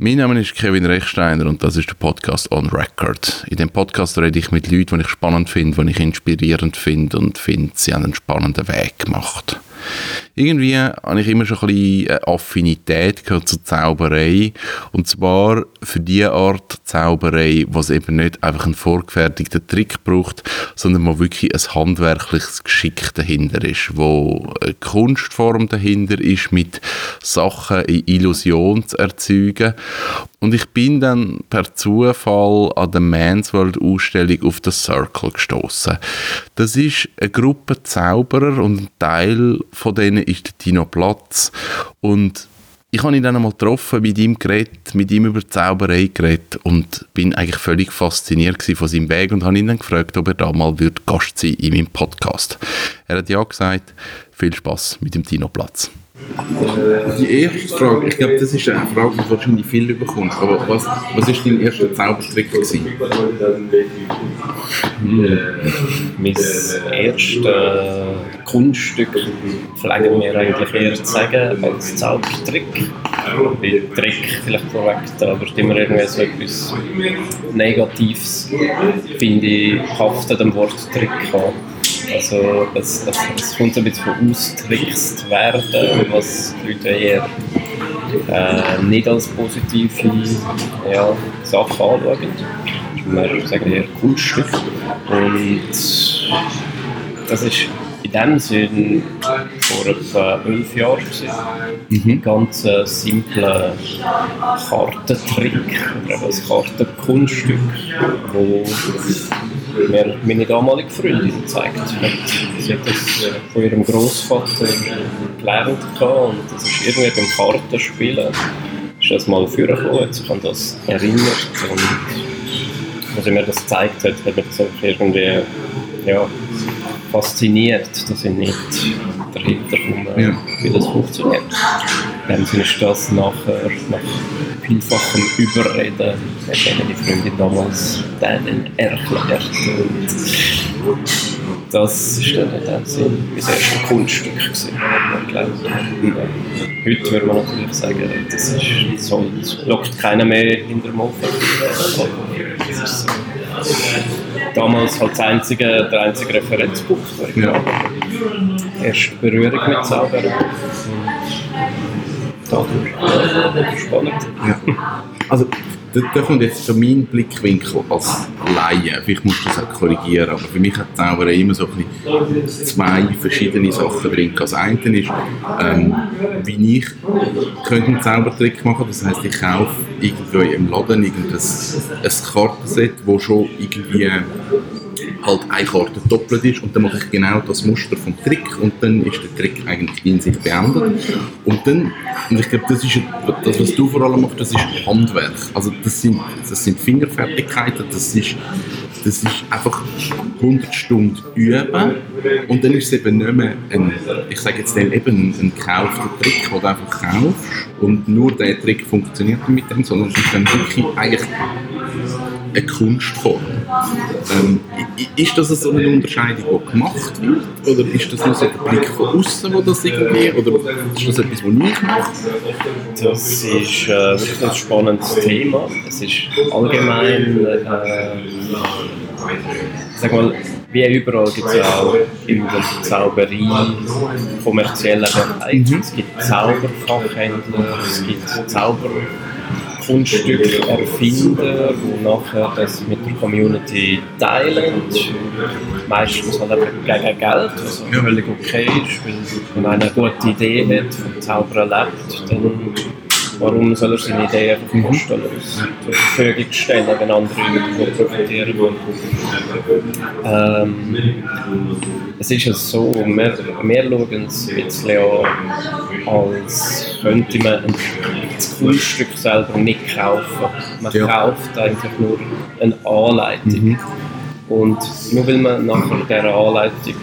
Mein Name ist Kevin Rechsteiner und das ist der Podcast On Record. In dem Podcast rede ich mit Leuten, die ich spannend finde, die ich inspirierend finde und finde, sie haben einen spannenden Weg gemacht. Irgendwie habe ich immer schon ein bisschen eine Affinität zur Zauberei. Und zwar für die Art Zauberei, was eben nicht einfach einen vorgefertigten Trick braucht, sondern wo wirklich ein handwerkliches Geschick dahinter ist, wo eine Kunstform dahinter ist, mit Sachen in Illusion zu erzeugen. Und ich bin dann per Zufall an der Man's World Ausstellung auf The Circle gestoßen. Das ist eine Gruppe Zauberer und ein Teil von denen ist der Tino Platz. Und ich habe ihn dann einmal getroffen, mit ihm geredet, mit ihm über Zauberei geredet und bin eigentlich völlig fasziniert von seinem Weg und habe ihn dann gefragt, ob er da mal Gast sein in meinem Podcast. Er hat ja gesagt, viel Spaß mit dem Tino Platz. Die erste Frage, ich glaube, das ist eine Frage, die wahrscheinlich viel bekommst. Aber was, was ist dein erster Zaubertrick gewesen? Hm. Mein erstes Kunststück pflegen wir eigentlich eher zu sagen als Zaubertrick. Weil Trick vielleicht da aber immer irgendwie so etwas Negatives, finde ich, haftet am Wort Trick an. Also es, es, es kommt ein bisschen von austrickst werden, was die Leute eher äh, nicht als positive ja, Sache anschauen. Wir sagen eher Kunststück. Und das ist in dem Sinn vor etwa elf Jahren Mhm. Ein ganz äh, simpler Kartentrick oder ein Kartenkunststück, wo mir meine damalige Freundin gezeigt hat. Sie hat das von ihrem Großvater gelernt und das ist irgendwie beim Kartenspielen ist das mal vorgekommen, hat sich an das erinnert und als sie mir das gezeigt hat, hat mich das irgendwie ja, fasziniert, dass ich nicht dahinter komme, ja. wie das funktioniert. Dann ist das nachher, nach vielfachem Überreden, hat meine Freundin damals dann erklärt. Und das war dann in dem Sinn mein erstes Kunststück gewesen, Heute würde man natürlich sagen, das ist so, lockt keiner mehr hinter dem Ofen. Das ist so damals halt das einzige, der einzige Referenzpunkt. Ja. Erste Berührung mit Zauber. Dadurch. Spannend. Ja. Also, da, da kommt jetzt so mein Blickwinkel als Laie. Vielleicht musst du das auch korrigieren, aber für mich hat Zauberei immer so ein zwei verschiedene Sachen drin. Das eine ist, ähm, wie ich könnte einen Zaubertrick machen Das heißt, ich kaufe irgendwo im Laden ein Kartenset, das schon irgendwie halt eine Karte doppelt ist und dann mache ich genau das Muster vom Trick und dann ist der Trick eigentlich in sich beendet. Und dann, und ich glaube, das ist das, was du vor allem machst, das ist Handwerk. Also das sind, das sind Fingerfertigkeiten, das ist, das ist einfach 100 Stunden üben und dann ist es eben nicht mehr ein, ich sage jetzt dann eben ein gekaufter Trick, den du einfach kaufst und nur der Trick funktioniert mit dem, sondern es ist dann wirklich eigentlich eine Kunstform. Ähm, ist das so eine Unterscheidung, die gemacht wird? Oder ist das nur so der Blick von außen, wo das irgendwie, oder ist das etwas, was ich mache? Das ist äh, wirklich ein spannendes Thema. Es ist allgemein, äh, sag mal, wie überall gibt es auch in der Zauberei kommerzielle Bereiche. Mhm. Es gibt Zauberfachhändler, es gibt Zauber Kunststück erfinden, die nachher das mit der Community teilen. Meistens halt einfach gegen Geld, was völlig okay ist, weil wenn einer eine gute Idee hat, vom Zaubern lebt, dann warum soll er seine Idee einfach mhm. kostenlos zur Verfügung stellen, wenn andere davon profitieren wollen. Ähm, es ist ja so, wir, wir schauen es ein bisschen an, als könnte man das Kunststück selber nicht kaufen. Man ja. kauft einfach nur eine Anleitung. Mhm. Und nur weil man nachher dieser Anleitung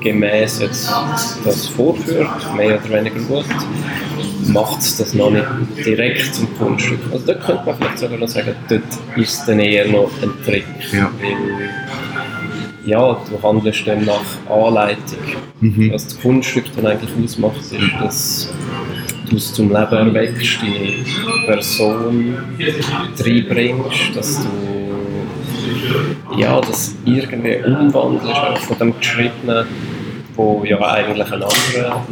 gemäß jetzt das vorführt, mehr oder weniger gut, macht es das noch nicht direkt zum Kunststück. Also da könnte man vielleicht sogar noch sagen, dort ist es dann eher noch ein Trick. Ja. Weil, ja, du handelst dann nach Anleitung. Mhm. Was das Kunststück dann eigentlich ausmacht, ist, dass du es zum Leben erweckst, deine Person reinbringst, dass du ja, das irgendwie umwandelst auch von dem Geschriebenen, wo ja eigentlich ein anderer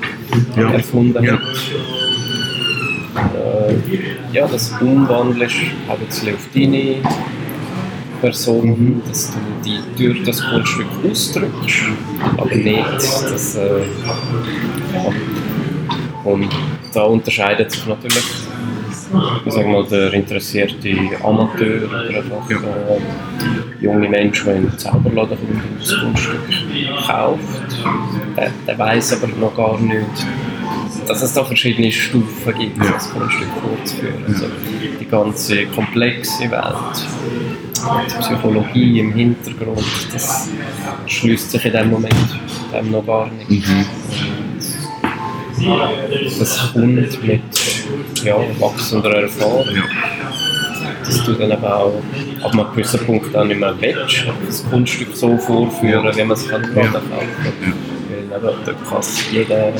Ja. erfunden Ja. hat. Äh, ja, das umwandelst auch ein bisschen auf deine Person, Mhm. dass du die durch das Kunststück ausdrückst, aber nicht, dass äh, ja. und da unterscheidet sich natürlich ich sag mal, der interessierte Amateur oder einfach Ja. äh, junge Mensch, der den Zauberladen kommt das Kunststück kauft, der, der weiß aber noch gar nicht, dass es da verschiedene Stufen gibt, Ja. das Kunststück vorzuführen. Also die ganze komplexe Welt, die Psychologie im Hintergrund, das schließt sich in dem Moment dem noch gar nicht. Mhm. Das kommt mit ja, wachsender Erfahrung Ja. dass du dann aber auch ab einem gewissen Punkt dann nicht mehr willst, das Kunststück so vorführen, wie man es kann Laden kaufen kann. Weil eben, da kann es jeder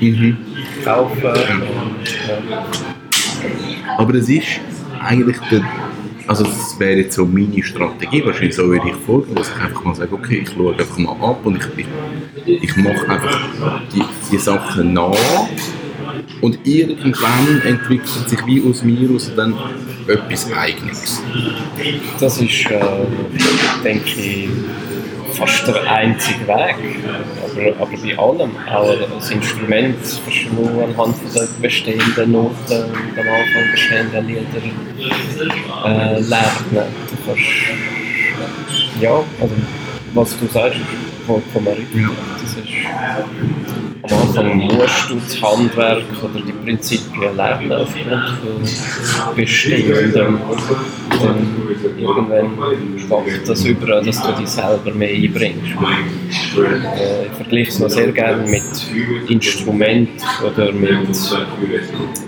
Mhm. kaufen. Und, ja. Aber es ist eigentlich der, also das wäre jetzt so meine Strategie, wahrscheinlich so würde ich vorgehen, dass ich einfach mal sage, okay, ich schaue einfach mal ab und ich, ich, ich mache einfach die, die Sachen nach und irgendwann entwickelt sich wie aus mir aus dann etwas Eigenes. Das ist, äh, denke ich, fast der einzige Weg. Aber, aber bei allem, auch das Instrument kannst du nur anhand von den bestehenden Noten und am Anfang bestehenden Lieder äh, lernen. Du kannst, ja, also was du sagst, vollkommen richtig. Ja. Das ist, am Anfang musst du das Handwerk oder die Prinzipien lernen aufgrund von bestehendem. Dann irgendwann schwappt das über, dass du dich selber mehr einbringst. Äh, ich vergleiche es noch sehr gerne mit Instrumenten oder mit,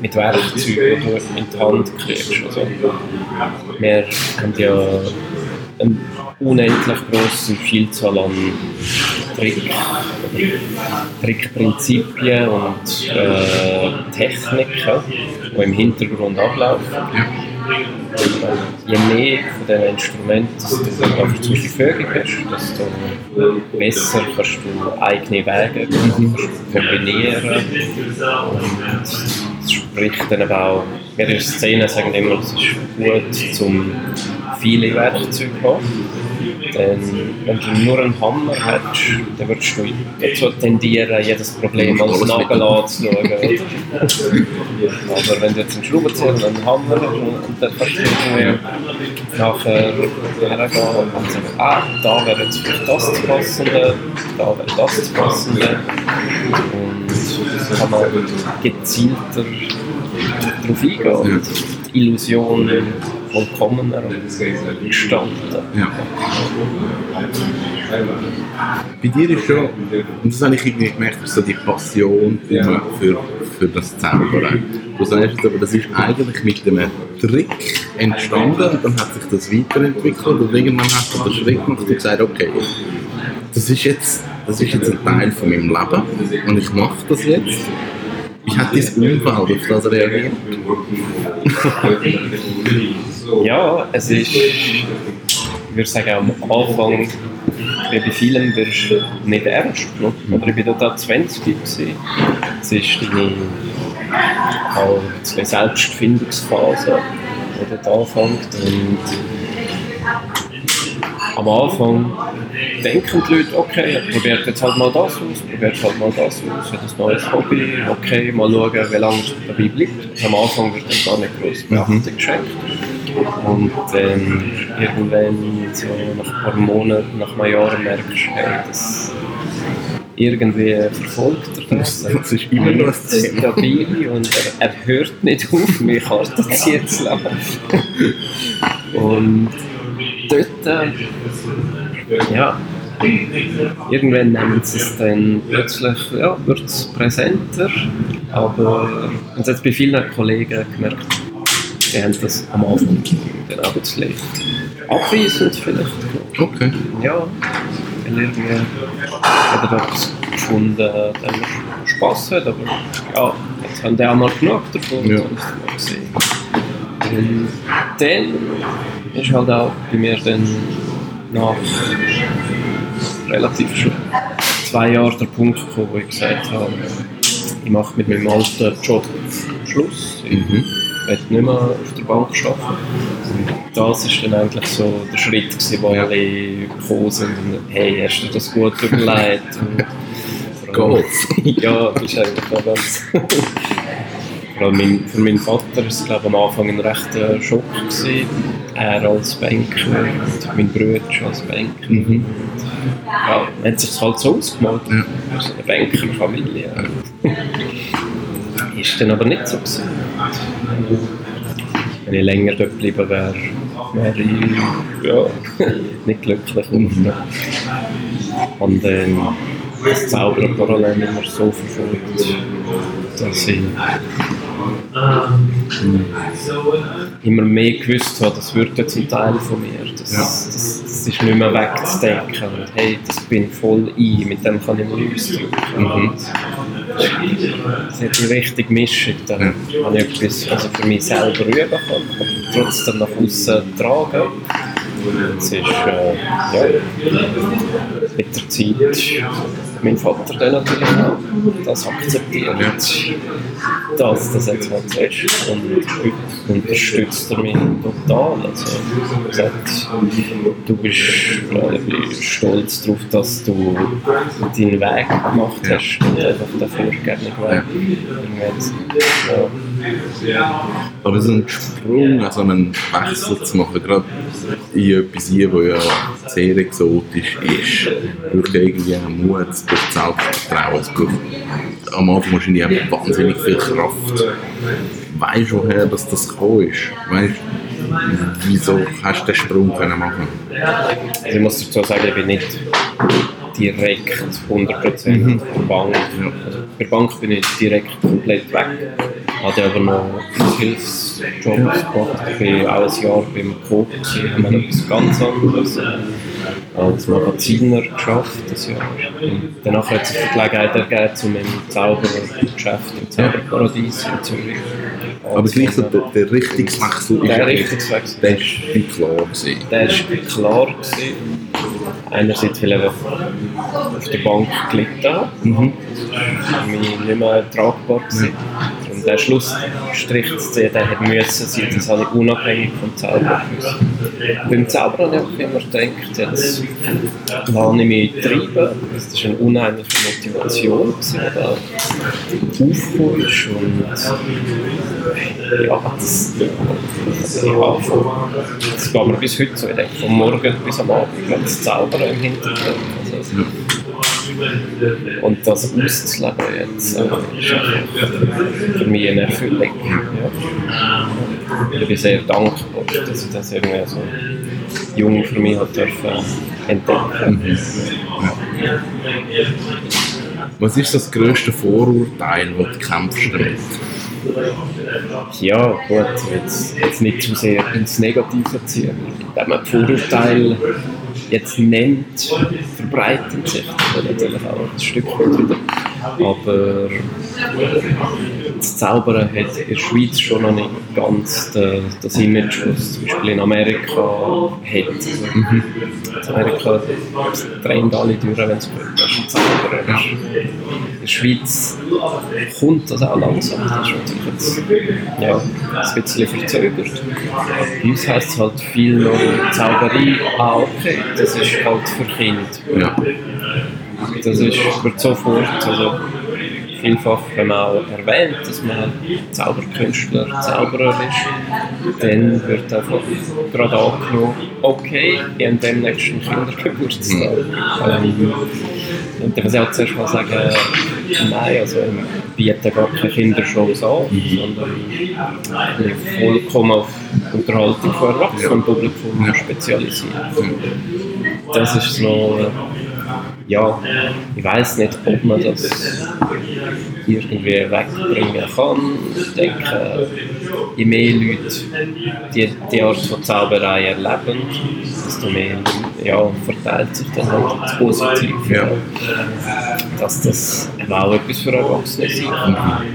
mit Werkzeugen, die du in die Hand kriegst. Also, wir haben ja eine unendlich grosse Vielzahl an Trick, Trickprinzipien und äh, Techniken, die im Hintergrund ablaufen. Je mehr von diesen Instrumenten du einfach zur Verfügung hast, desto besser kannst du eigene Wege du kombinieren. Und spricht dann aber auch, wir in der Szene sagen immer, es ist gut, zum viele Werkzeuge zu haben. Denn wenn du nur einen Hammer hättest, dann würdest du dazu tendieren, jedes Problem als Nagel anzuschauen. Aber wenn du jetzt einen Schraubenzieher und einen Hammer hast und dann kannst du nachher hergehen und sagen, ah, da wäre jetzt vielleicht das zu passende, da wäre das zu passende. Und kann man gezielter darauf eingehen und die Illusion vollkommener gestalten. Ja. Bei dir ist schon, und das habe ich irgendwie gemerkt, so die Passion für, für, für das Zaubern. Du sagst jetzt aber, das ist eigentlich mit einem Trick entstanden und dann hat sich das weiterentwickelt und irgendwann hast du den Schritt gemacht und gesagt, okay, das ist jetzt, das ist jetzt ein Teil von meinem Leben und ich mache das jetzt. Wie hat dein Umfeld auf das reagiert? Ja, es ist, ich würde sagen, am Anfang, wie bei vielen, wirst du nicht ernst genommen. Oder ich war da 20 gewesen. Es ist deine halt, eine Selbstfindungsphase, die dort anfängt. Und am Anfang denken die Leute, okay, probiert jetzt halt mal das aus, probiert halt mal das aus, hat ein neues Hobby, okay, mal schauen, wie lange es dabei bleibt. Am Anfang wird dann gar nicht groß Beachtung geschenkt. Und dann irgendwann, so nach ein paar Monaten, nach einem Jahr, merkst du, hey, das irgendwie verfolgt er das. Das ist immer noch das Er Thema. dabei und er, er hört nicht auf, mich Karten ziehen zu lassen. Und dort, äh, ja, irgendwann nimmt es dann plötzlich, ja, wird es präsenter, aber äh, ich habe jetzt bei vielen Kollegen gemerkt, die haben das am Anfang den Arbeitslicht abweisend vielleicht. Okay. Ja, weil irgendwie hat er etwas gefunden, das Spass hat, aber ja, jetzt haben die auch mal genug davon, ja. das muss man sehen. 10 ist halt auch bei mir dann nach relativ zwei Jahren der Punkt gekommen, wo ich gesagt habe, ich mache mit meinem alten Job Schluss. Ich mhm. will nicht mehr auf der Bank arbeiten. Das war dann eigentlich so der Schritt, gewesen, wo ja. alle gekommen sind und hey, hast du das gut überlegt? Geht's? ja, das ist eigentlich auch ganz... Allem mein, für meinen Vater war es glaube am Anfang ein rechter Schock. Gewesen. Er als Banker und mein Bruder als Banker. Mhm. Ja, man hat sich halt so ausgemalt. Ja. So eine Bankerfamilie. Ist dann aber nicht so gewesen. Wenn ich länger dort geblieben wäre, wäre ich ja, nicht glücklich geworden. Und dann das Zaubern parallel immer so verfolgt, dass ich immer mehr gewusst habe, das wird jetzt ein Teil von mir. Das, Ja. das, das ist nicht mehr wegzudenken. Und hey, das bin voll ich, mit dem kann ich mich ausdrücken. Mhm. Das ist die richtige Mischung. Dann habe ich etwas also für mich selber aber trotzdem nach außen tragen. Es ist, äh, ja, mit der Zeit mein Vater dann natürlich auch das akzeptiert, dass das jetzt so ist und heute unterstützt er mich total. Also, er sagt, du bist äh, stolz darauf, dass du deinen Weg gemacht hast und einfach den vorgegebenen Weg. Ja. Aber so einen Sprung, also einen Wechsel zu machen, gerade in etwas hier, das ja sehr exotisch ist, braucht irgendwie einen Mut, es braucht Selbstvertrauen, es braucht am Anfang wahrscheinlich auch wahnsinnig viel Kraft. Weißt du, woher das, gekommen ist? Weißt du, wieso hast du den Sprung können machen ich muss dazu sagen, ich bin nicht direkt 100% Mhm. von der Bank. Also bei der Bank bin ich direkt komplett weg. Hatte aber noch Hilfsjobs gemacht. Ich bin auch ein Jahr beim Coop, haben wir etwas ganz anderes. Als Magaziner geschafft, das Jahr. Und danach hat sich die Gelegenheit ergeben, zu meinem Zaubergeschäft im Zauberparadies in Zürich. Aber gleich so der, der Richtungswechsel ist Der ja- Richtungswechsel. der ist klar gewesen. Der war klar. Gewesen. Einerseits, weil er auf der Bank gelitten hat. Mhm. mich nicht mehr tragbar gewesen. Und der Schlussstrich zu ziehen, der hat müssen sein, das habe ich unabhängig vom Zauber gewusst. Beim Zaubern habe ich immer gedacht, jetzt lasse ich mich treiben. Das war eine unheimliche Motivation, die da aufgekommen. Und ja, das, ja, von, das geht mir bis heute so. Ich denke, von morgen bis am Abend das Zaubern im Hintergrund. Also, und das auszuleben jetzt äh, ist für mich eine Erfüllung. Ja. Ich bin sehr dankbar, dass ich das irgendwie so jung für mich hat dürfen entdecken. Was ist das grösste Vorurteil, das du kämpfst damit? Ja, gut, jetzt, jetzt nicht zu sehr ins Negative ziehen. Wenn man Vorurteile jetzt nennt, verbreiten sich natürlich auch ein Stück weit wieder. Aber das Zaubern hat in der Schweiz schon noch nicht ganz das Image, was es zum Beispiel in Amerika hat. Also, In Amerika drehen alle durch, wenn es gut ist. In der Schweiz kommt das auch langsam. Das ist natürlich jetzt ja, ein bisschen verzögert. Bei uns heisst es halt viel noch Zauberei, ah okay, das ist halt für Kinder. Ja. Das ist, wird sofort, also vielfach, wenn man auch erwähnt, dass man Zauberkünstler, Zauberer ist, dann wird einfach gerade angenommen, okay, ich habe demnächst einen Kindergeburtstag. Ähm, und dann muss ich auch zuerst mal sagen, nein, also wir bieten gar keine Kindershows an, sondern wir sind vollkommen auf Unterhaltung von erwachsenem Publikum spezialisiert. Das ist so, ja, ich weiß nicht, ob man das irgendwie wegbringen kann. Ich denke, je mehr Leute die, die Art von Zauberei erleben, desto mehr ja, verteilt sich das halt das Positive. Ja. Dass das auch etwas für Erwachsene ist,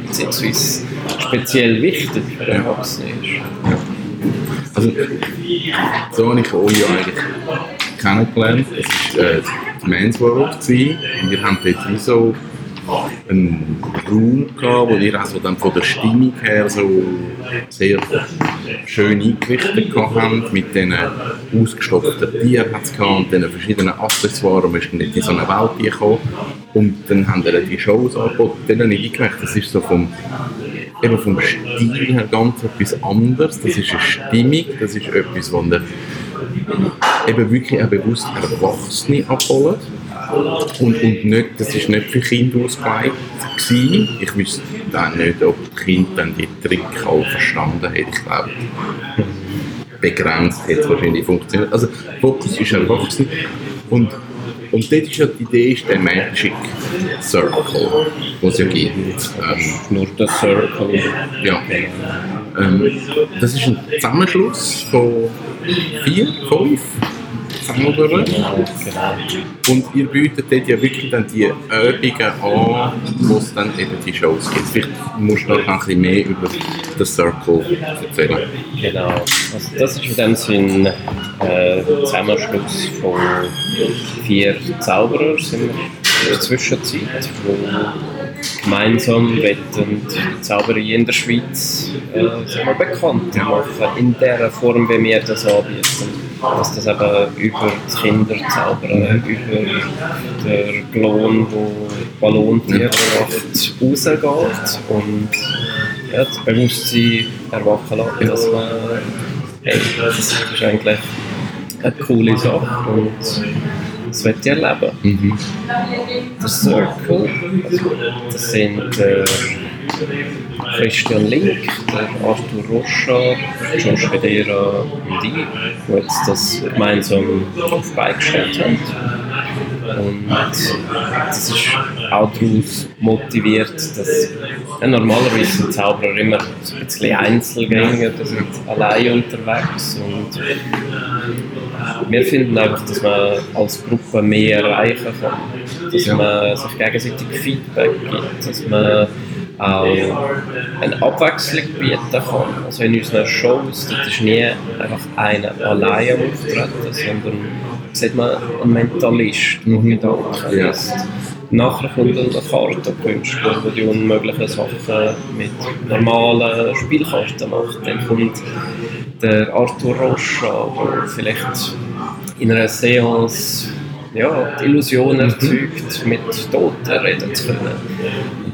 beziehungsweise speziell wichtig für Erwachsene ist. Also, so habe ich euch ja eigentlich kennengelernt. Es war äh, die Men's World und wir haben dort wie so einen Raum gehabt, wo ihr also dann von der Stimmung her so sehr schön eingerichtet habt, mit diesen ausgestopften Tieren und diesen verschiedenen Accessoires, wir sind nicht in so eine Welt gekommen. Und dann haben wir die Shows angeboten, dann habe ich gemerkt, das ist so vom eben vom Stil her ganz etwas anderes, das ist eine Stimmung, das ist etwas, ihr eben wirklich auch bewusst Erwachsene abholen. Und, und nicht, das ist nicht für Kinder ausgelegt. Ich wüsste dann nicht, ob die Kinder dann die Tricks alle verstanden hätten. Ich glaube, begrenzt hätte es wahrscheinlich funktioniert. Also, Fokus ist erwachsen. Und, und dort ist ja die Idee, ist der Magic Circle, den es ja gibt. Ähm, Nur der Circle. ja. Ähm, das ist ein Zusammenschluss von vier, fünf Zauberern. Und ihr bietet dort ja wirklich dann die Übungen an, wo es dann eben die Shows gibt. Vielleicht musst du noch ein bisschen mehr über den Circle erzählen. Genau. Also das ist in dem Sinn äh, Zusammenschluss von vier Zauberern in der Zwischenzeit, die gemeinsam die Zauberei in der Schweiz äh, sagen wir, bekannt. Machen, in der Form, wie wir das anbieten. Dass das eben über das Kinderzaubern, über den Klon, der Ballontiere macht, rausgeht und ja, das Bewusstsein erwachen lassen, dass man, hey, das ist eigentlich eine coole Sache und ich erleben. Mhm. Der Circle, also das sind der Christian Link, Arthur Rocha, Josh Hedera und ich, die jetzt das gemeinsam auf die Beine gestellt haben. Und das ist auch daraus motiviert, dass ja, normalerweise sind Zauberer immer so ein bisschen Einzelgänger, die sind allein unterwegs und wir finden einfach, dass man als Gruppe mehr erreichen kann, dass man sich gegenseitig Feedback gibt, dass man auch eine Abwechslung bieten kann. Also in unseren Shows, dort ist nie einfach einer allein Auftreten, sondern sieht man einen Mentalist, der Mhm. Gedanken Ja. liest. Nachher kommt dann der Kartenkünstler, der die unmöglichen Sachen mit normalen Spielkarten macht. Dann kommt der Arthur Rocha, der vielleicht in einer Seance ja, die Illusion erzeugt, mit Toten reden zu können.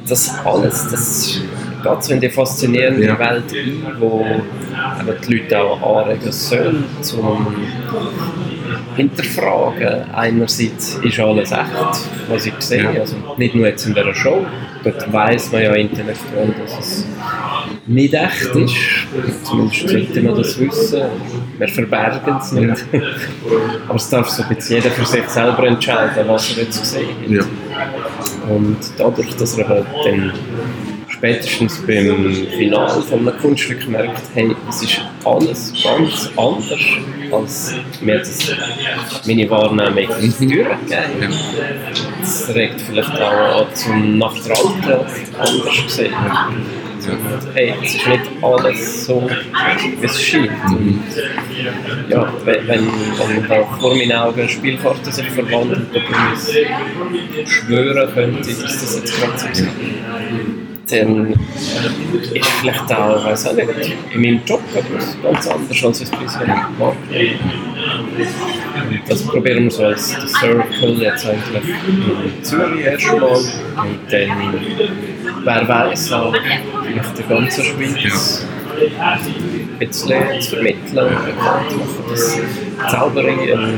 Das alles, das geht so in die faszinierende Ja. Welt ein, wo die Leute auch anregen sollen, zum hinterfragen. Einerseits ist alles echt, was ich sehe, also nicht nur jetzt in dieser Show, dort weiss man ja intellektuell, dass es nicht echt ist. Zumindest sollte man das wissen. Wir verbergen es nicht. Aber es darf so ein bisschen jeder für sich selber entscheiden, was er jetzt gesehen hat. Und dadurch, dass er halt dann spätestens beim Finale von einem Kunststück merkt, hey, es ist alles ganz anders, als mir das meine Wahrnehmung durchgegeben Ja. Das regt vielleicht auch an, zum nach der Alten anders gesehen. Und, hey, es ist nicht alles so, wie es scheint. Und, ja, wenn, wenn, da vor meinen Augen Spielkarten sich verwandeln, ob ich es schwören könnte, dass das jetzt gerade so ist, dann ist vielleicht auch, weiß auch nicht, in meinem Job etwas ganz anders, als ich bisher gemacht das probieren wir so als The Circle jetzt eigentlich. In Zürich erstmal und dann, wer weiß, auch vielleicht der ganzen Schweiz. Ein bisschen zu vermitteln dass Zauberei eine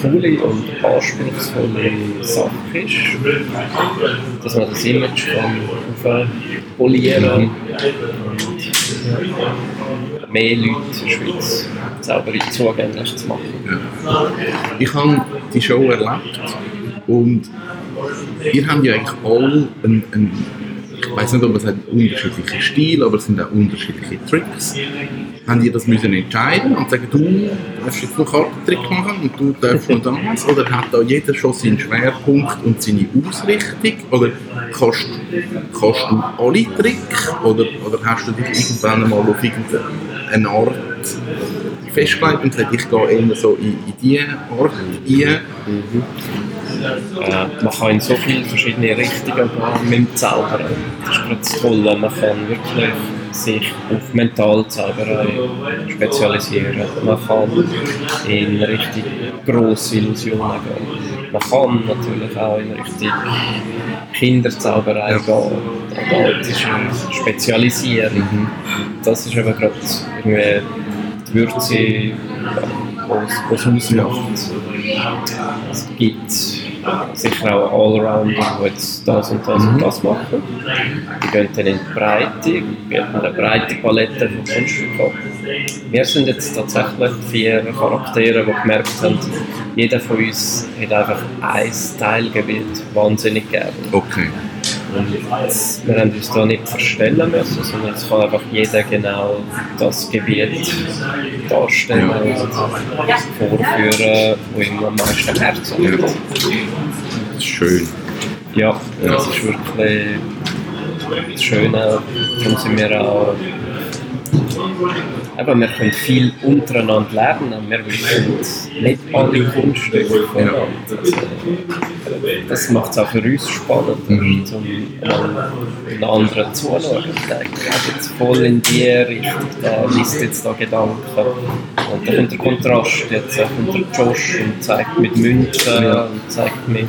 coole und anspruchsvolle Sache ist, dass man das Image kann aufpolieren und mehr Leute in der Schweiz Zauberei zugänglich zu machen. Ich habe die Show erlebt und ihr habt ja eigentlich alle einen, einen ich weiß nicht, ob es hat unterschiedliche Stile, aber es sind auch unterschiedliche Tricks. Haben die das müssen entscheiden und sagen, du darfst jetzt noch Kartentrick machen und du darfst noch das? Oder hat da jeder schon seinen Schwerpunkt und seine Ausrichtung? Oder kannst, kannst du alle Tricks? Oder, oder hast du dich irgendwann einmal auf irgendeine Art festgelegt und gesagt, ich gehe eher so in, in diese Art rein? Äh, man kann in so viele verschiedene Richtungen gehen mit dem Zaubern. Das ist gerade das Tolle. Man kann wirklich sich auf Mentalzauberei spezialisieren. Man kann in richtig grosse Illusionen gehen. Man kann natürlich auch in Richtung Kinderzauberei gehen. Aber das ist ein Spezialisieren. Das ist eben gerade irgendwie die Würze, was es ausmacht. Es gibt sicher auch Allrounder, die jetzt das und das und das machen. Die gehen dann in die Breite, bieten eine breite Palette von Kunststücken an. Wir sind jetzt tatsächlich vier Charaktere, die gemerkt haben, jeder von uns hat einfach ein Teilgebiet wahnsinnig gerne. Okay. Wir haben uns da nicht verstellen müssen, sondern es kann einfach jeder genau das Gebiet darstellen Ja. und vorführen, wo ihm am meisten Herz Ja. liegt. Das ist schön. Ja, das ist wirklich das Schöne. Darum sind wir auch. Eben, wir können viel untereinander lernen. Wir wissen nicht alle Kunststücke voneinander. Das macht es auch für uns spannend, Mhm. um einen anderen. Der geht jetzt voll in die Richtung, der liest jetzt da Gedanken. Und dann kommt der Kontrast, jetzt kommt der Josh und zeigt mit Münzen und zeigt mit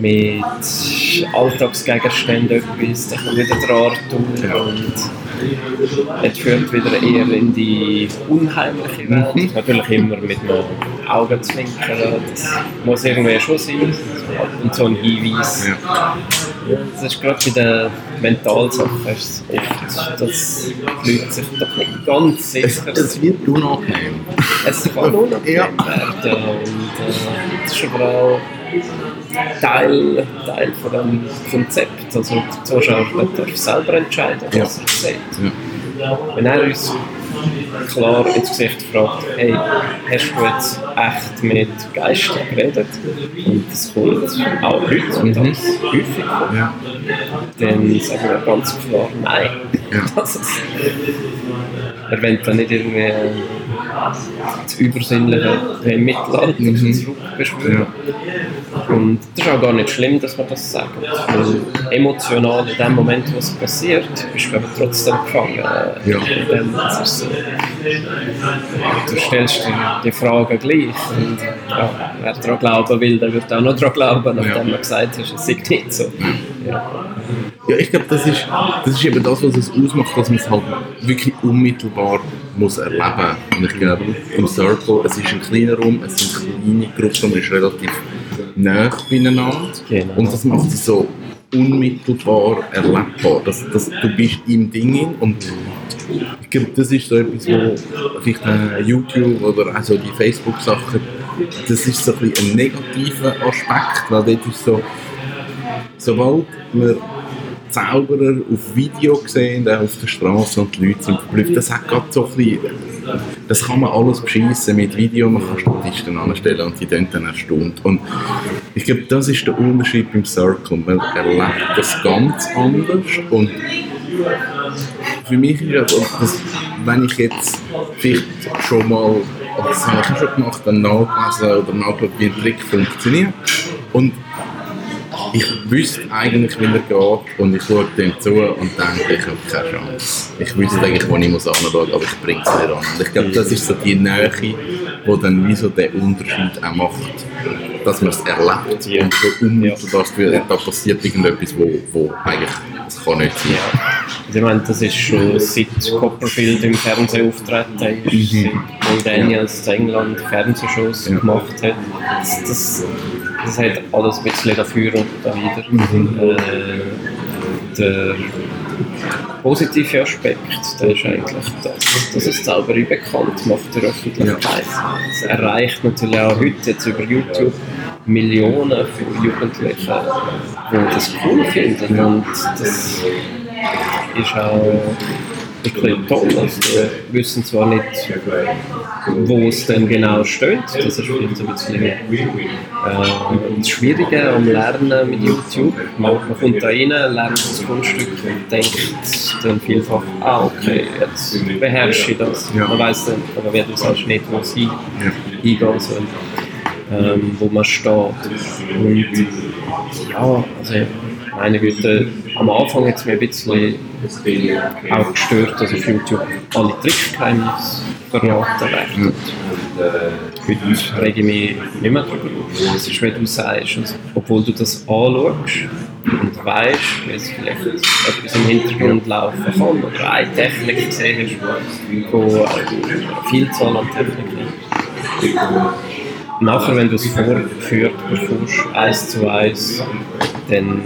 mit Alltagsgegenständen etwas, dann kommt wieder der Arthur Ja. und es führt wieder eher in die unheimliche Welt. Mhm. Natürlich immer mit einem Augenzwinkern, das muss irgendwie schon sein, und zu ein Hinweis. Ja. Das ist gerade bei den Mentalsachen ist es oft, dass die Leute sich doch nicht ganz Es, sicher es sind. wird unangenehm. Es kann unangenehm Ja. werden und äh, das ist aber auch Teil, Teil von dem Konzept. Also der Zuschauer darf selber entscheiden, was er sieht. Ja. Wenn er uns klar ins Gesicht fragt, hey, hast du jetzt echt mit Geistern geredet? Und das kommt auch heute und Mhm. häufig vor. Ja. Dann sagen wir ganz klar nein. Ja. Das ist, er will dann nicht irgendwie das Übersinnliche im Mittelalter Mhm. zurückbeschwören. Und das ist auch gar nicht schlimm, dass man das sagt. Weil emotional in dem Moment, wo es passiert, bist du aber trotzdem gefangen. Ja. Dem, so. Du stellst dir die Frage gleich. Und ja, wer daran glauben will, der wird auch noch daran glauben, nachdem Ja. man gesagt hat, es sei nicht so. Ja. Ja, ich glaube, das ist, das ist eben das, was es ausmacht, dass man es halt wirklich unmittelbar muss erleben Und ich glaube, im Circle, es ist ein kleiner Raum, es sind kleine Gruppen, man ist relativ nah beieinander. Genau. Und das macht es so unmittelbar erlebbar. Das, das, du bist im Ding in und ich glaube, das ist so etwas, wo vielleicht YouTube oder also die Facebook-Sachen, das ist so ein, ein negativer Aspekt, weil dort ist so, sobald wir Zauberer auf Video sehen, auch auf der Straße und die Leute sind verblüfft, das hat gerade so ein bisschen, das kann man alles beschissen mit Video, man kann Statisten anstellen und die sind dann erstaunt. Und ich glaube, das ist der Unterschied beim Circle, man erlebt das ganz anders. Und für mich ist ja, das, wenn ich jetzt vielleicht schon mal, das habe ich schon gemacht, dann nachgelesen oder nachgeschaut, wie ein Trick funktioniert. Und ich wüsste eigentlich, wie er geht und ich schaue dem zu und denke, ich habe keine Chance. Ich wüsste eigentlich, wo ich muss anschauen, aber ich bringe es nicht an. Und ich glaube, das ist so die Nähe, die dann wie so den Unterschied auch macht, dass man es erlebt Ja. und so unmittelbar das Gefühl da passiert irgendetwas, wo, wo eigentlich, das kann nicht sein. Also ich meine, das ist schon seit Copperfield im Fernsehen auftreten ist, seit Paul Daniels in England Fernsehshows Ja. gemacht hat. Das, das, das hat alles ein bisschen dafür und da wieder. Äh, der positive Aspekt, ist eigentlich das, dass es Zauberei bekannt macht der Öffentlichkeit. Es erreicht natürlich auch heute jetzt über YouTube Millionen von Jugendlichen, die das cool finden. Und das ist auch wirklich toll. Also, wir wissen zwar nicht, wo es denn genau steht, das ist vielleicht ein bisschen äh, das Schwierige am Lernen mit YouTube. Man, man kommt da rein, lernt das Kunststück und denkt dann vielfach, ah okay, jetzt beherrsche ich das. Ja. Man weiß dann, aber wer du sagst, nicht, wo es hin, hingehen soll, ähm, wo man steht. Und ja, also meine Güte, am Anfang hat es mir ein bisschen auch gestört, dass auf YouTube alle Trickgeheimnisse verraten werden. Heute rege ich mich nicht mehr darüber auf. Es ist, wie du sagst, also, obwohl du das anschaust und weißt, wie es vielleicht etwas im Hintergrund laufen kann oder eine Technik gesehen hast, wo eine Vielzahl an Techniken Nachher, wenn du es vorgeführt bekommst, eins zu eins, dann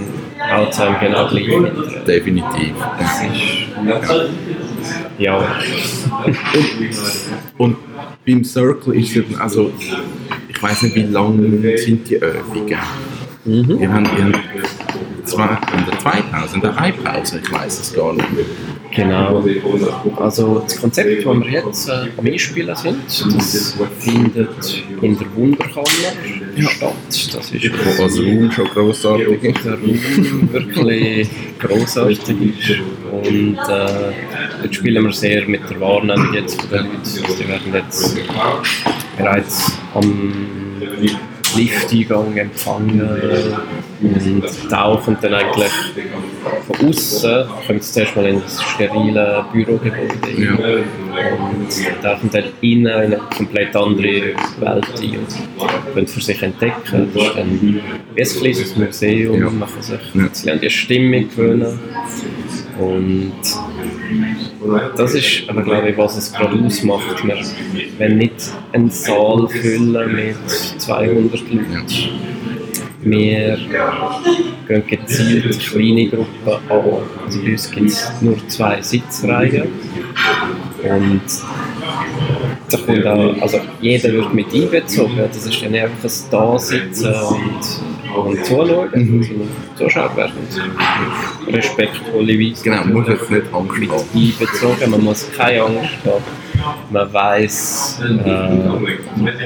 einem genau gleich. Definitiv. Das ist, ja, Und beim Circle ist es also, ich weiß nicht, wie lang sind die Übungen. Wir haben, wir haben zwei, eine Pause, ich weiß es gar nicht. Genau. Also das Konzept, das wir jetzt äh, am Einspielen sind, das findet in der Wunderkammer statt. Das ist Wo als Raum schon grossartig ist. der Raum wirklich grossartig ist. Und äh, dort spielen wir sehr mit der Wahrnehmung jetzt von den Leuten. Also die werden jetzt bereits am Lifteingang empfangen und tauchen dann eigentlich von außen, kommen sie zuerst mal in das sterile Bürogebäude Ja. und tauchen dann innen in eine komplett andere Welt ein und können für sich entdecken. Das ist dann wie ein kleines Museum, Ja. man kann sich Ja. an die Stimmung gewöhnen. Und das ist aber, glaube ich, was es gerade ausmacht. Wir wenn nicht einen Saal füllen mit 200 Leuten. Wir gehen gezielt kleine Gruppen an. Also bei uns gibt es nur zwei Sitzreihen. Und da kommt auch, also jeder wird mit einbezogen. Das ist dann nicht einfach ein Dasitzen und, und Zuschauen, Mhm. sondern Zuschauer werden auf respektvolle Weise Genau, man muss jetzt nicht Angst mit haben. einbezogen. Man muss keine Angst haben. Man weiss, äh,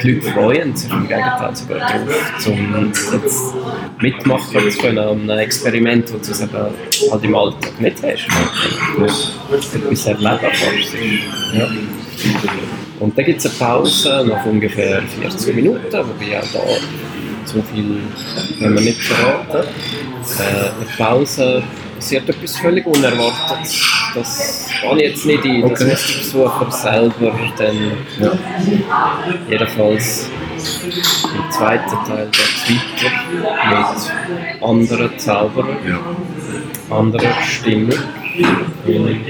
die Leute freuen sich im Gegenteil sogar darauf, um jetzt mitmachen zu können an einem Experiment, das du eben halt im Alltag nicht hast. Etwas erleben kannst. Ja. Und dann gibt es eine Pause nach ungefähr 40 Minuten, wobei auch da so viel können wir nicht verraten. Äh, eine Pause passiert etwas völlig Unerwartetes. Das kann ich jetzt nicht ein, das Okay. muss der Besucher selber dann... Jedenfalls im zweiten Teil geht es weiter mit anderen Zauberern, Ja. anderer Stimmung. Und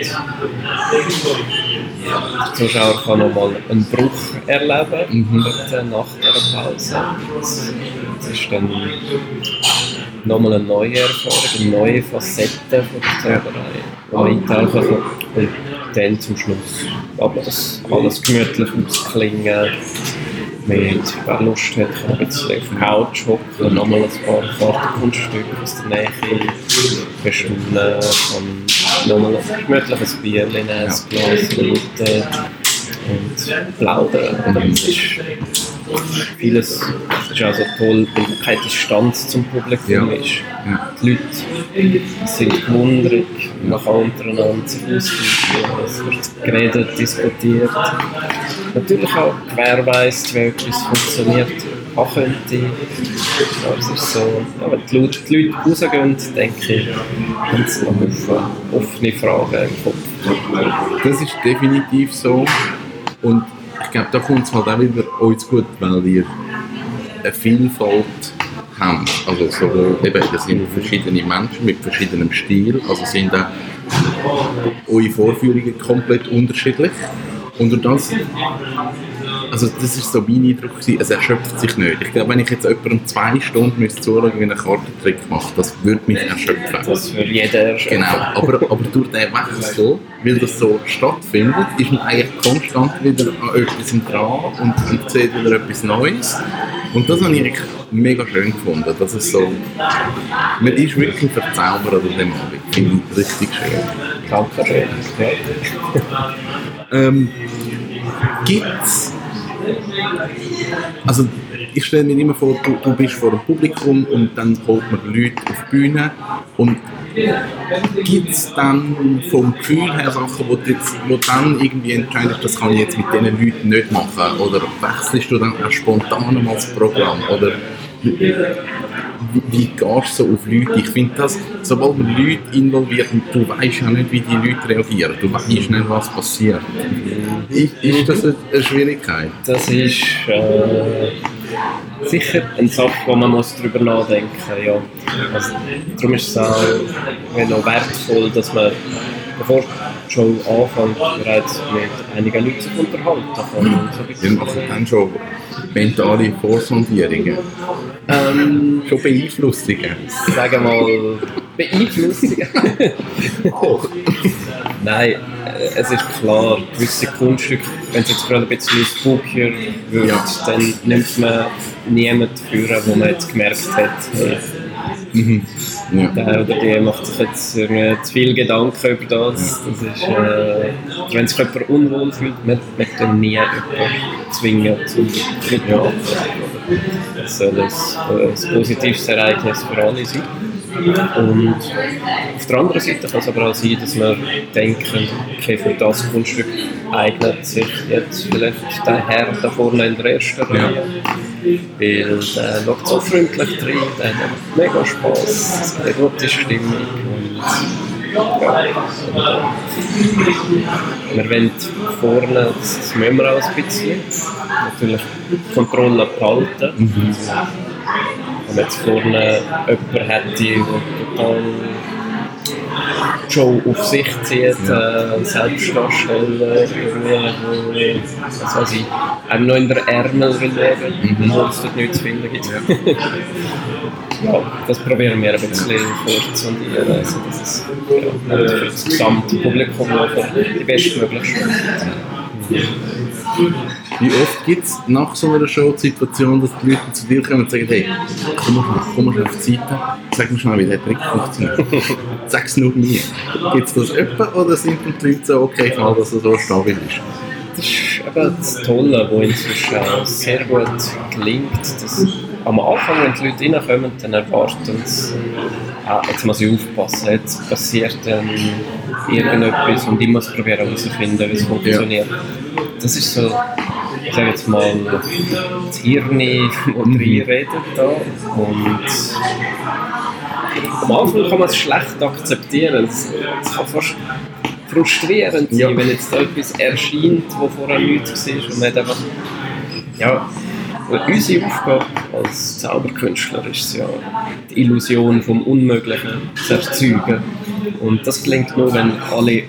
der Zuschauer kann nochmal einen Bruch erleben Mhm. dort nach der Pause. Das, das ist dann nochmal eine neue Erfahrung, eine neue Facette von der Zauberei, man eintauchen kann. Und dann zum Schluss man das alles gemütlich ausklingen. Mit, wer Lust hat, kann bisschen auf der Couch hocken nochmal ein paar Kartenkunststücke aus der Nähe bestaunen, kann nochmal ein gemütliches Bier ein Glas Leute und plaudern. Und das ist vieles ist auch so toll, weil keine Distanz zum Publikum Ja. ist. Ja. Die Leute sind gewundert, man kann untereinander sich austauschen, es wird geredet, diskutiert. Natürlich auch, wer weiss, wie etwas funktioniert, auch könnte. Ist so, ja, wenn die Leute, die Leute rausgehen, denke ich, haben sie noch offene, Fragen im Kopf. Das ist definitiv so. Und ich glaube, da kommt es halt auch wieder uns gut, weil wir eine Vielfalt haben. Also so, eben, das sind verschiedene Menschen mit verschiedenem Stil. Also sind auch eure Vorführungen komplett unterschiedlich. Und das, also das ist so mein Eindruck gewesen, es erschöpft sich nicht. Ich glaube, wenn ich jetzt jemandem zwei Stunden müsste zuschauen, wie einen Kartentrick macht, das würde mich erschöpfen. Das würde jeder erschöpfen. Genau, aber, aber durch den Wechsel, weil das so stattfindet, ist man eigentlich konstant wieder an etwas dran und, und sieht wieder etwas Neues. Und das habe ich mega schön gefunden, dass es so, man ist wirklich verzaubert an dem Abend, finde ich richtig schön. Danke schön. Ähm, gibt's also ich stelle mir immer vor, du, du bist vor dem Publikum und dann holt man Leute auf die Bühne und gibt es dann vom Gefühl her Sachen, wo du, jetzt, wo dann irgendwie entscheidest, das kann ich jetzt mit diesen Leuten nicht machen oder wechselst du dann auch spontan mal das Programm oder wie, wie gehst du so auf Leute? Ich finde das, sobald man Leute involviert, du weißt ja nicht, wie die Leute reagieren, du weißt nicht, was passiert. Ist, ist das eine Schwierigkeit? Das ist äh, sicher eine Sache, wo man muss darüber nachdenken muss. Ja. Also, darum ist es auch noch wertvoll, dass man bevor Show anfängt, bereits mit einigen Leuten sich unterhalten kann. Wir machen dann schon mentale Vorsondierungen. Ähm, Schon Beeinflussungen. sagen wir mal, Beeinflussungen. Auch. Nein, äh, es ist klar, gewisse Kunststücke, wenn es jetzt gerade ein bisschen spookier wird, Ja. dann nimmt man niemanden führen, wo man jetzt gemerkt hat, hey, Ja. der oder die macht sich jetzt irgendwie zu viel Gedanken über das. das ist, äh, wenn sich jemand unwohl fühlt, man möchte dann nie jemanden zwingen zum mitmachen. Es soll ein, äh, ein positives Ereignis für alle sein. Und auf der anderen Seite kann es aber auch sein, dass wir denken, okay, für das Kunststück eignet sich jetzt vielleicht der Herr da vorne in der ersten Reihe. Weil der schaut so freundlich drin, der hat mega Spass, eine gute Stimmung. Und, ja, wir wollen vorne, das, müssen wir auch ein bisschen, natürlich die Kontrolle behalten. Wenn man jetzt vorne jemanden hätte, der total Show auf sich zieht, äh, Selbstdarsteller, irgendwie, was weiß ich, einem noch in der Ärmel leben, wo es dort nichts zu finden gibt. ja, das probieren wir ein bisschen vorzusondieren, also dass es ja, für das gesamte Publikum die bestmögliche Show ist. Wie oft gibt es nach so einer Show die Situation, dass die Leute zu dir kommen und sagen, hey, komm mal schnell, komm mal schnell auf die Seite, sag mir schnell, wie der Trick funktioniert. Sag es nur mir. Gibt es das öfter oder sind die Leute so, okay, ich mal, dass er so stabil ist? Das ist eben das Tolle, was inzwischen sehr gut gelingt. Dass am Anfang, wenn die Leute reinkommen, dann erwarten sie, ah, jetzt muss ich aufpassen, jetzt passiert dann irgendetwas und ich muss probieren herauszufinden, wie es funktioniert. Das ist so, ich sage jetzt mal, das Hirn, das reinredet da. Und am Anfang kann man es schlecht akzeptieren. Es, es kann fast frustrierend sein, Ja. wenn jetzt da etwas erscheint, wo vorher nichts war und man einfach, ja, unsere Aufgabe als Zauberkünstler ist ja, die Illusion vom Unmöglichen zu erzeugen. Und das gelingt nur, wenn alle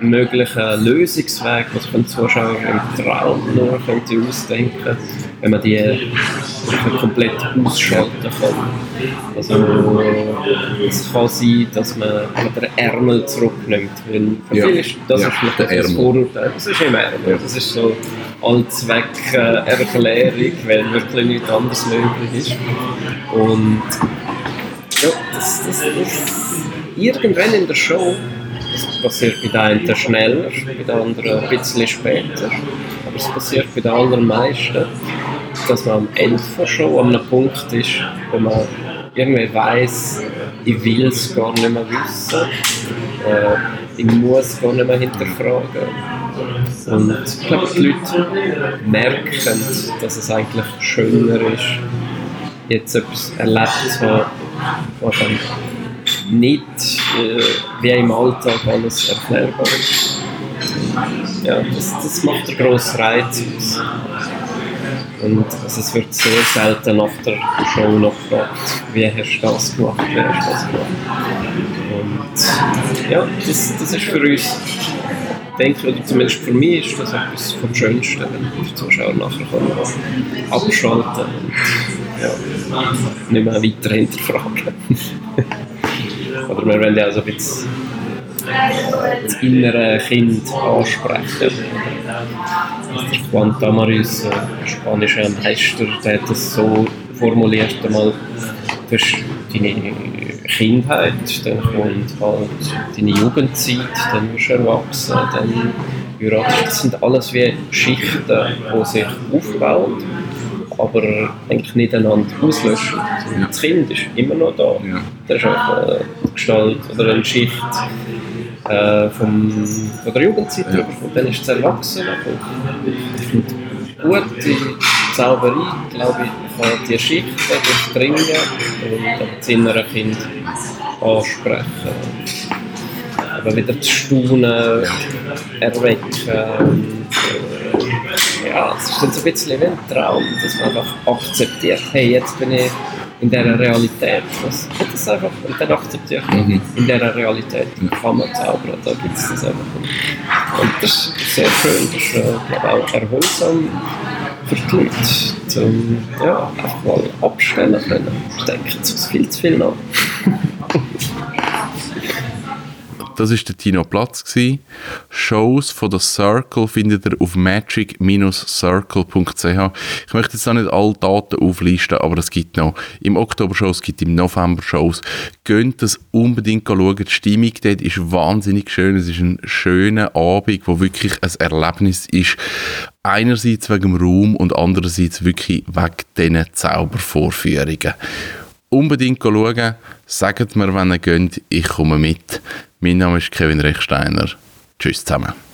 möglichen Lösungswege, was ein Zuschauer im Traum könnte ausdenken wenn man die wirklich komplett ausschalten kann. Also es kann sein, dass man den Ärmel zurücknimmt, weil für Ja. viele ist das Ja, ist vielleicht das Ärmel. Vorurteil. Das ist im Ärmel. Das ist so Allzweck-Erklärung, weil wirklich nichts anderes möglich ist. Und ja, das, das, das irgendwann in der Show, das passiert bei den einen schneller, bei den anderen ein bisschen später, aber es passiert bei den allermeisten, dass man am Ende Show an einem Punkt ist, wo man irgendwie weiss, ich will es gar nicht mehr wissen, äh, ich muss gar nicht mehr hinterfragen. Und ich glaube, die Leute merken, dass es eigentlich schöner ist, jetzt etwas erlebt zu haben, was dann nicht äh, wie im Alltag alles erklärbar ist. Ja, das, das macht den grossen Reiz aus. Und also es wird sehr selten nach der Show noch gefragt, wie hast du das gemacht, wie hast du das gemacht. Und ja, das, das ist für uns, denke ich, oder zumindest für mich ist das etwas vom Schönsten, wenn die Zuschauer nachher können abschalten und ja, nicht mehr weiter hinterfragen. Oder wir wollen ja also ein bisschen das innere Kind ansprechen. Juan Tamariz, ein spanischer Meister, der hat das so formuliert einmal, du hast deine Kindheit, dann kommt halt deine Jugendzeit, dann wirst du erwachsen, dann heiratest. Das sind alles wie Schichten, die sich aufbauen, aber eigentlich nicht einander auslöschen. Das Kind ist immer noch da. Das ist einfach eine Gestalt oder eine Schicht äh, vom, von der Jugendzeit. Ja. Und dann ist es erwachsen. Und gute Zauberei, glaube ich, kann die Schichten durchdringen und das innere Kind ansprechen. Aber wieder das Staunen erwecken. Ja, es ist dann so ein bisschen wie ein Traum, dass man einfach akzeptiert, hey, jetzt bin ich in dieser Realität. Das, das einfach, und dann akzeptiert man, Mhm. in dieser Realität kann man zaubern, da gibt es das einfach. Und das ist sehr schön, das ist äh, ich, auch erholsam für die Leute, zum ja, einfach mal abstellen können. Ich denke, es ist viel zu viel noch. Das war der Tino Platz. Gewesen. Shows von der Circle findet ihr auf magic-circle.ch. Ich möchte jetzt auch nicht alle Daten auflisten, aber es gibt noch im Oktober Shows, es gibt im November Shows. Geht das unbedingt schauen. Die Stimmung dort ist wahnsinnig schön. Es ist ein schöner Abend, wo wirklich ein Erlebnis ist. Einerseits wegen dem Raum und andererseits wirklich wegen diesen Zaubervorführungen unbedingt schauen. Sagt mir, wenn ihr geht, ich komme mit. Mein Name ist Kevin Rechsteiner. Tschüss zusammen.